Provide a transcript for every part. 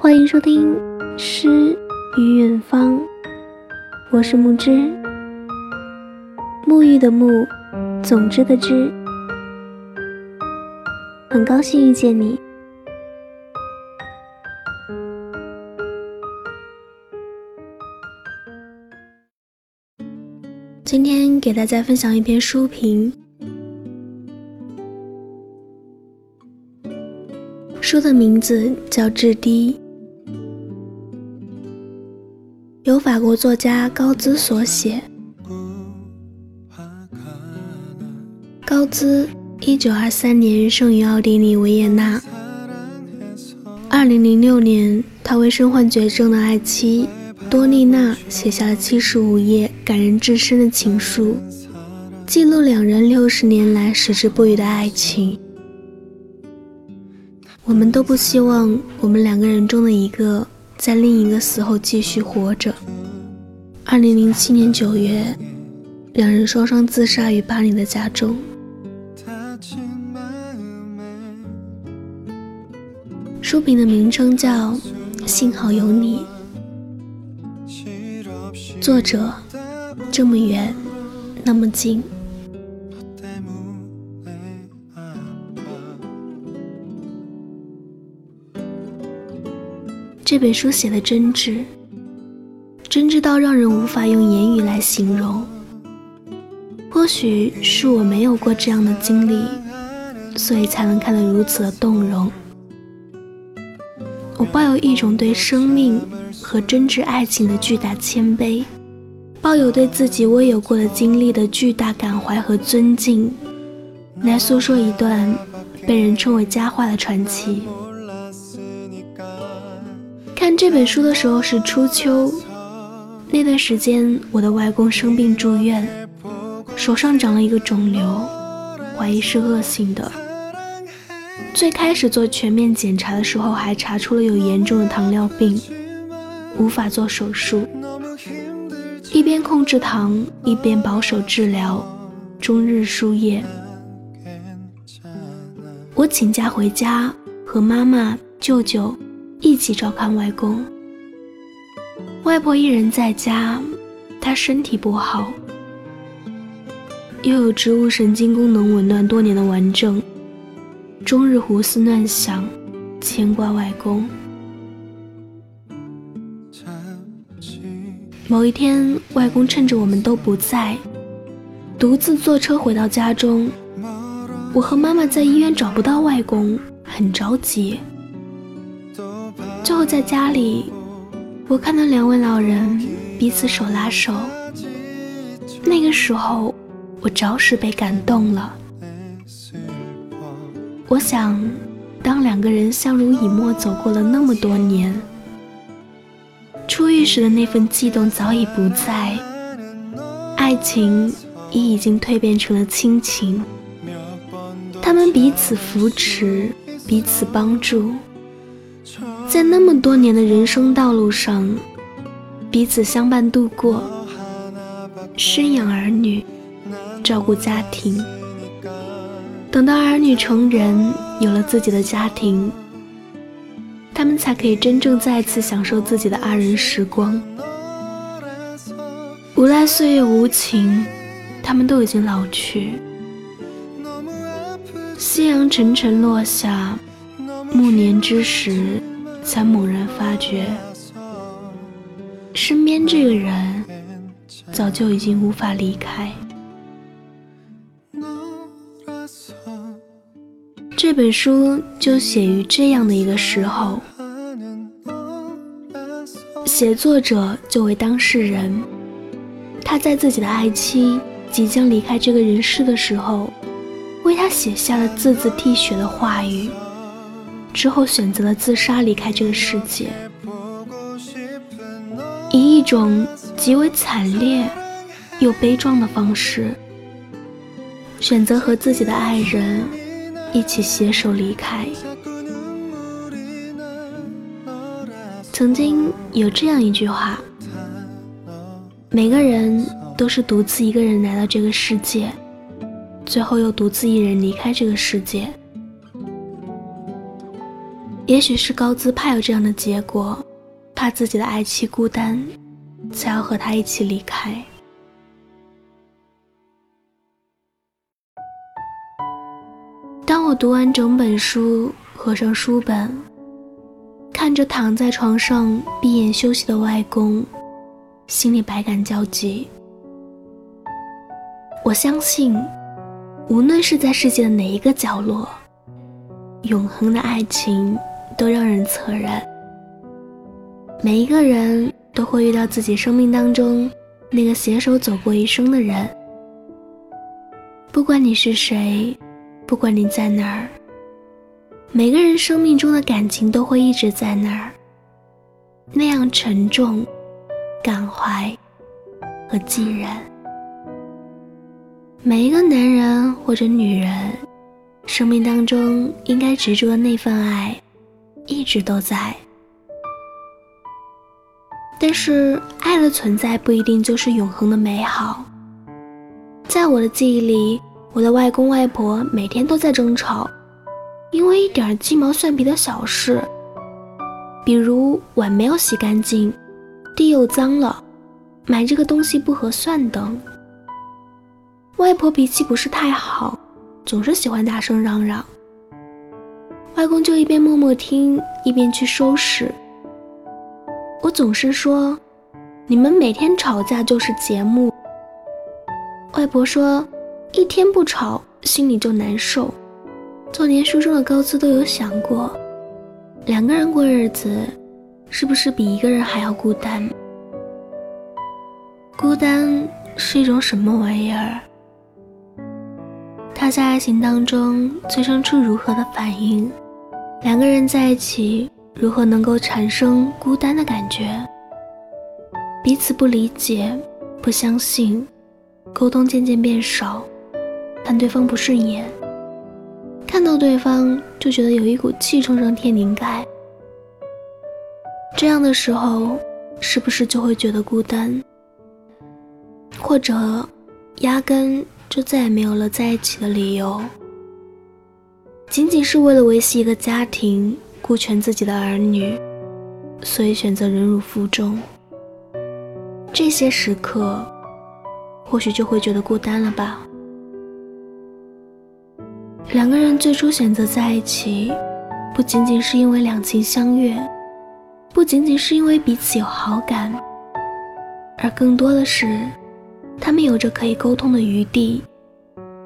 欢迎收听《诗与远方》，我是木之，沐浴的沐，总之的之，很高兴遇见你。今天给大家分享一篇书评，书的名字叫《质低》，由法国作家高兹所写。高兹，一九二三年生于奥地利维也纳。二零零六年，他为身患绝症的爱妻。多丽娜写下了七十五页感人至深的情书，记录两人六十年来矢志不渝的爱情。我们都不希望我们两个人中的一个在另一个死后继续活着。二零零七年九月，两人双双自杀于巴黎的家中。书评的名称叫《幸好有你》。作者这么远，那么近。这本书写的真挚，真挚到让人无法用言语来形容。或许是我没有过这样的经历，所以才能看得如此的动容。我抱有一种对生命。和真挚爱情的巨大谦卑，抱有对自己未有过的经历的巨大感怀和尊敬，来诉说一段被人称为佳话的传奇。看这本书的时候是初秋，那段时间我的外公生病住院，手上长了一个肿瘤，怀疑是恶性的。最开始做全面检查的时候，还查出了有严重的糖尿病。无法做手术，一边控制糖，一边保守治疗，终日输液。我请假回家，和妈妈、舅舅一起照看外公。外婆一人在家，她身体不好，又有植物神经功能紊乱多年的顽症，终日胡思乱想，牵挂外公。某一天，外公趁着我们都不在，独自坐车回到家中。我和妈妈在医院找不到外公，很着急。最后在家里，我看到两位老人彼此手拉手。那个时候，我着实被感动了。我想，当两个人相濡以沫走过了那么多年。初遇时的那份悸动早已不在，爱情也已经蜕变成了亲情。他们彼此扶持，彼此帮助，在那么多年的人生道路上，彼此相伴度过，生养儿女，照顾家庭。等到儿女成人，有了自己的家庭。他们才可以真正再次享受自己的二人时光。无奈岁月无情，他们都已经老去。夕阳沉沉落下，暮年之时，才猛然发觉，身边这个人早就已经无法离开。这本书就写于这样的一个时候，写作者就为当事人，他在自己的爱妻即将离开这个人世的时候，为他写下了字字滴血的话语，之后选择了自杀离开这个世界，以一种极为惨烈又悲壮的方式，选择和自己的爱人。一起携手离开。曾经有这样一句话：每个人都是独自一个人来到这个世界，最后又独自一人离开这个世界。也许是高姿怕有这样的结果，怕自己的爱妻孤单，才要和他一起离开。当我读完整本书，合上书本，看着躺在床上闭眼休息的外公，心里百感交集。我相信，无论是在世界的哪一个角落。永恒的爱情都让人恻然。每一个人都会遇到自己生命当中那个携手走过一生的人。不管你是谁，不管你在哪儿，每个人生命中的感情都会一直在那儿，那样沉重、感怀和寂然。每一个男人或者女人。生命当中应该执着的那份爱，一直都在。但是，爱的存在不一定就是永恒的美好。在我的记忆里，我的外公外婆每天都在争吵，因为一点鸡毛蒜皮的小事，比如碗没有洗干净，地又脏了，买这个东西不合算等。外婆脾气不是太好。总是喜欢大声嚷嚷，外公就一边默默听，一边去收拾。我总是说，你们每天吵架就是节目。外婆说，一天不吵心里就难受。就连书中的高姿都有想过，两个人过日子，是不是比一个人还要孤单？孤单是一种什么玩意儿？他在爱情当中催生出如何的反应？两个人在一起如何能够产生孤单的感觉？彼此不理解、不相信，沟通渐渐变少，看对方不顺眼，看到对方就觉得有一股气冲上天灵盖。这样的时候，是不是就会觉得孤单？或者，压根？就再也没有了在一起的理由，仅仅是为了维系一个家庭、顾全自己的儿女，所以选择忍辱负重。这些时刻，或许就会觉得孤单了吧？两个人最初选择在一起，不仅仅是因为两情相悦，不仅仅是因为彼此有好感，而更多的是。他们有着可以沟通的余地，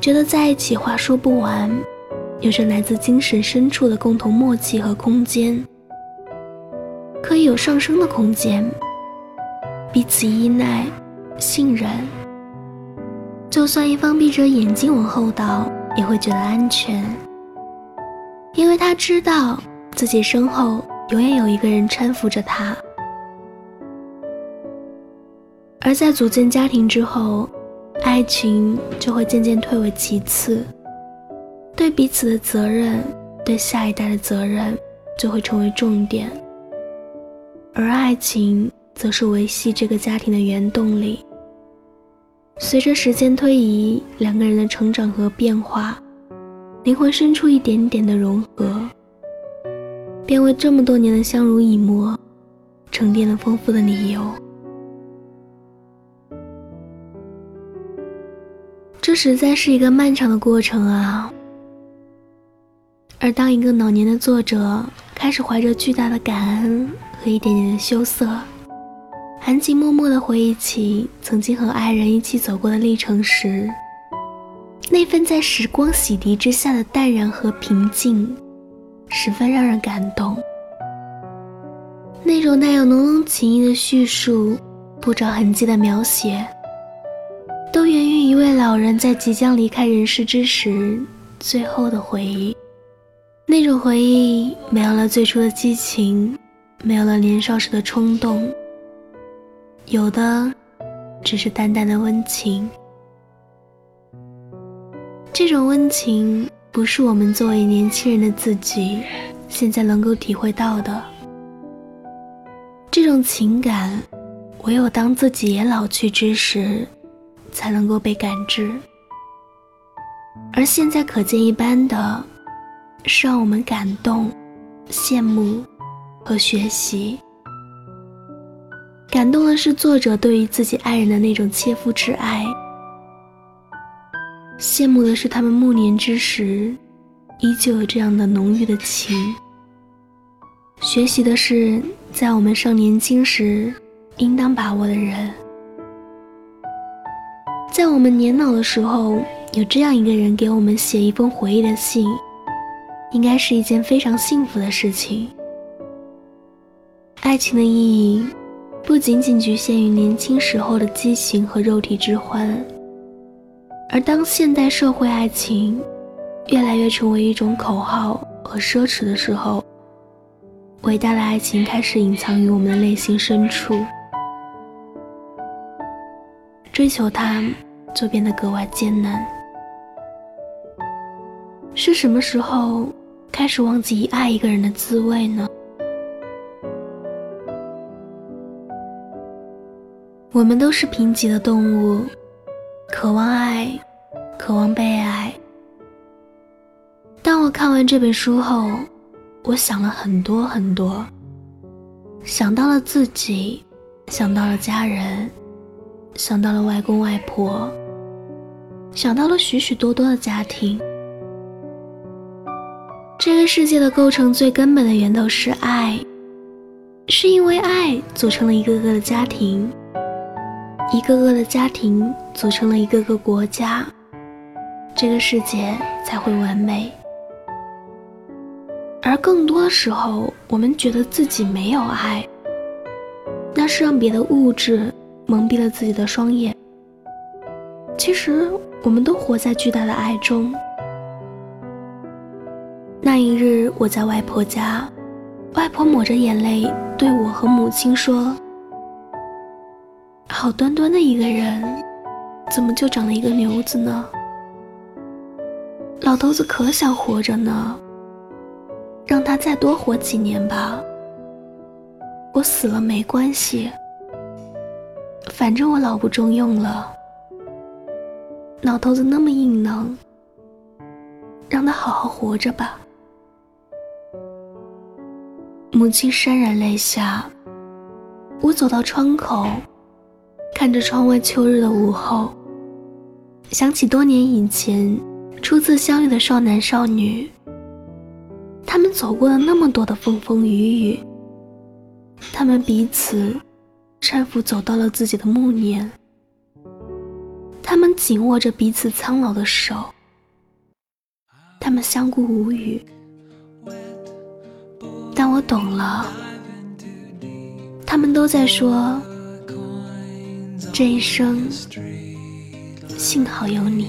觉得在一起话说不完，有着来自精神深处的共同默契和空间，可以有上升的空间，彼此依赖、信任。就算一方闭着眼睛往后倒，也会觉得安全，因为他知道自己身后永远有一个人搀扶着他。而在组建家庭之后，爱情就会渐渐退为其次，对彼此的责任，对下一代的责任就会成为重点，而爱情则是维系这个家庭的原动力。随着时间推移，两个人的成长和变化，灵魂深处一点点的融合，便为这么多年的相濡以沫，沉淀了丰富的理由。这实在是一个漫长的过程啊！而当一个老年的作者开始怀着巨大的感恩和一点点的羞涩，含情脉脉地回忆起曾经和爱人一起走过的历程时，那份在时光洗涤之下的淡然和平静，十分让人感动。那种带有浓浓情意的叙述，不着痕迹的描写。都源于一位老人在即将离开人世之时，最后的回忆。那种回忆没有了最初的激情，没有了年少时的冲动，有的只是淡淡的温情。这种温情不是我们作为年轻人的自己现在能够体会到的。这种情感，唯有当自己也老去之时。才能够被感知，而现在可见一斑的，是让我们感动、羡慕和学习。感动的是作者对于自己爱人的那种切肤之爱，羡慕的是他们暮年之时依旧有这样的浓郁的情。学习的是在我们尚年轻时应当把握的人，在我们年老的时候有这样一个人给我们写一封回忆的信，应该是一件非常幸福的事情。爱情的意义。不仅仅局限于年轻时候的激情和肉体之欢，而当现代社会爱情越来越成为一种口号和奢侈的时候，伟大的爱情开始隐藏于我们的内心深处，追求它就变得格外艰难。是什么时候开始忘记爱一个人的滋味呢？我们都是贫瘠的动物，渴望爱，渴望被爱。当我看完这本书后，我想了很多很多，想到了自己，想到了家人，想到了外公外婆，想到了许许多多的家庭。这个世界的构成最根本的源头是爱，是因为爱组成了一个个的家庭。一个个的家庭组成了一个个国家，这个世界才会完美。而更多时候，我们觉得自己没有爱，那是让别的物质蒙蔽了自己的双眼。其实，我们都活在巨大的爱中。那一日，我在外婆家，外婆抹着眼泪对我和母亲说。好端端的一个人，怎么就长了一个瘤子呢？老头子可想活着呢，让他再多活几年吧。我死了没关系，反正我老不中用了。老头子那么硬朗，让他好好活着吧。母亲潸然泪下，我走到窗口。看着窗外秋日的午后，想起多年以前初次相遇的少男少女，他们走过了那么多的风风雨雨，他们彼此搀扶走到了自己的暮年，他们紧握着彼此苍老的手，他们相顾无语，但我懂了，他们都在说。这一生，幸好有你。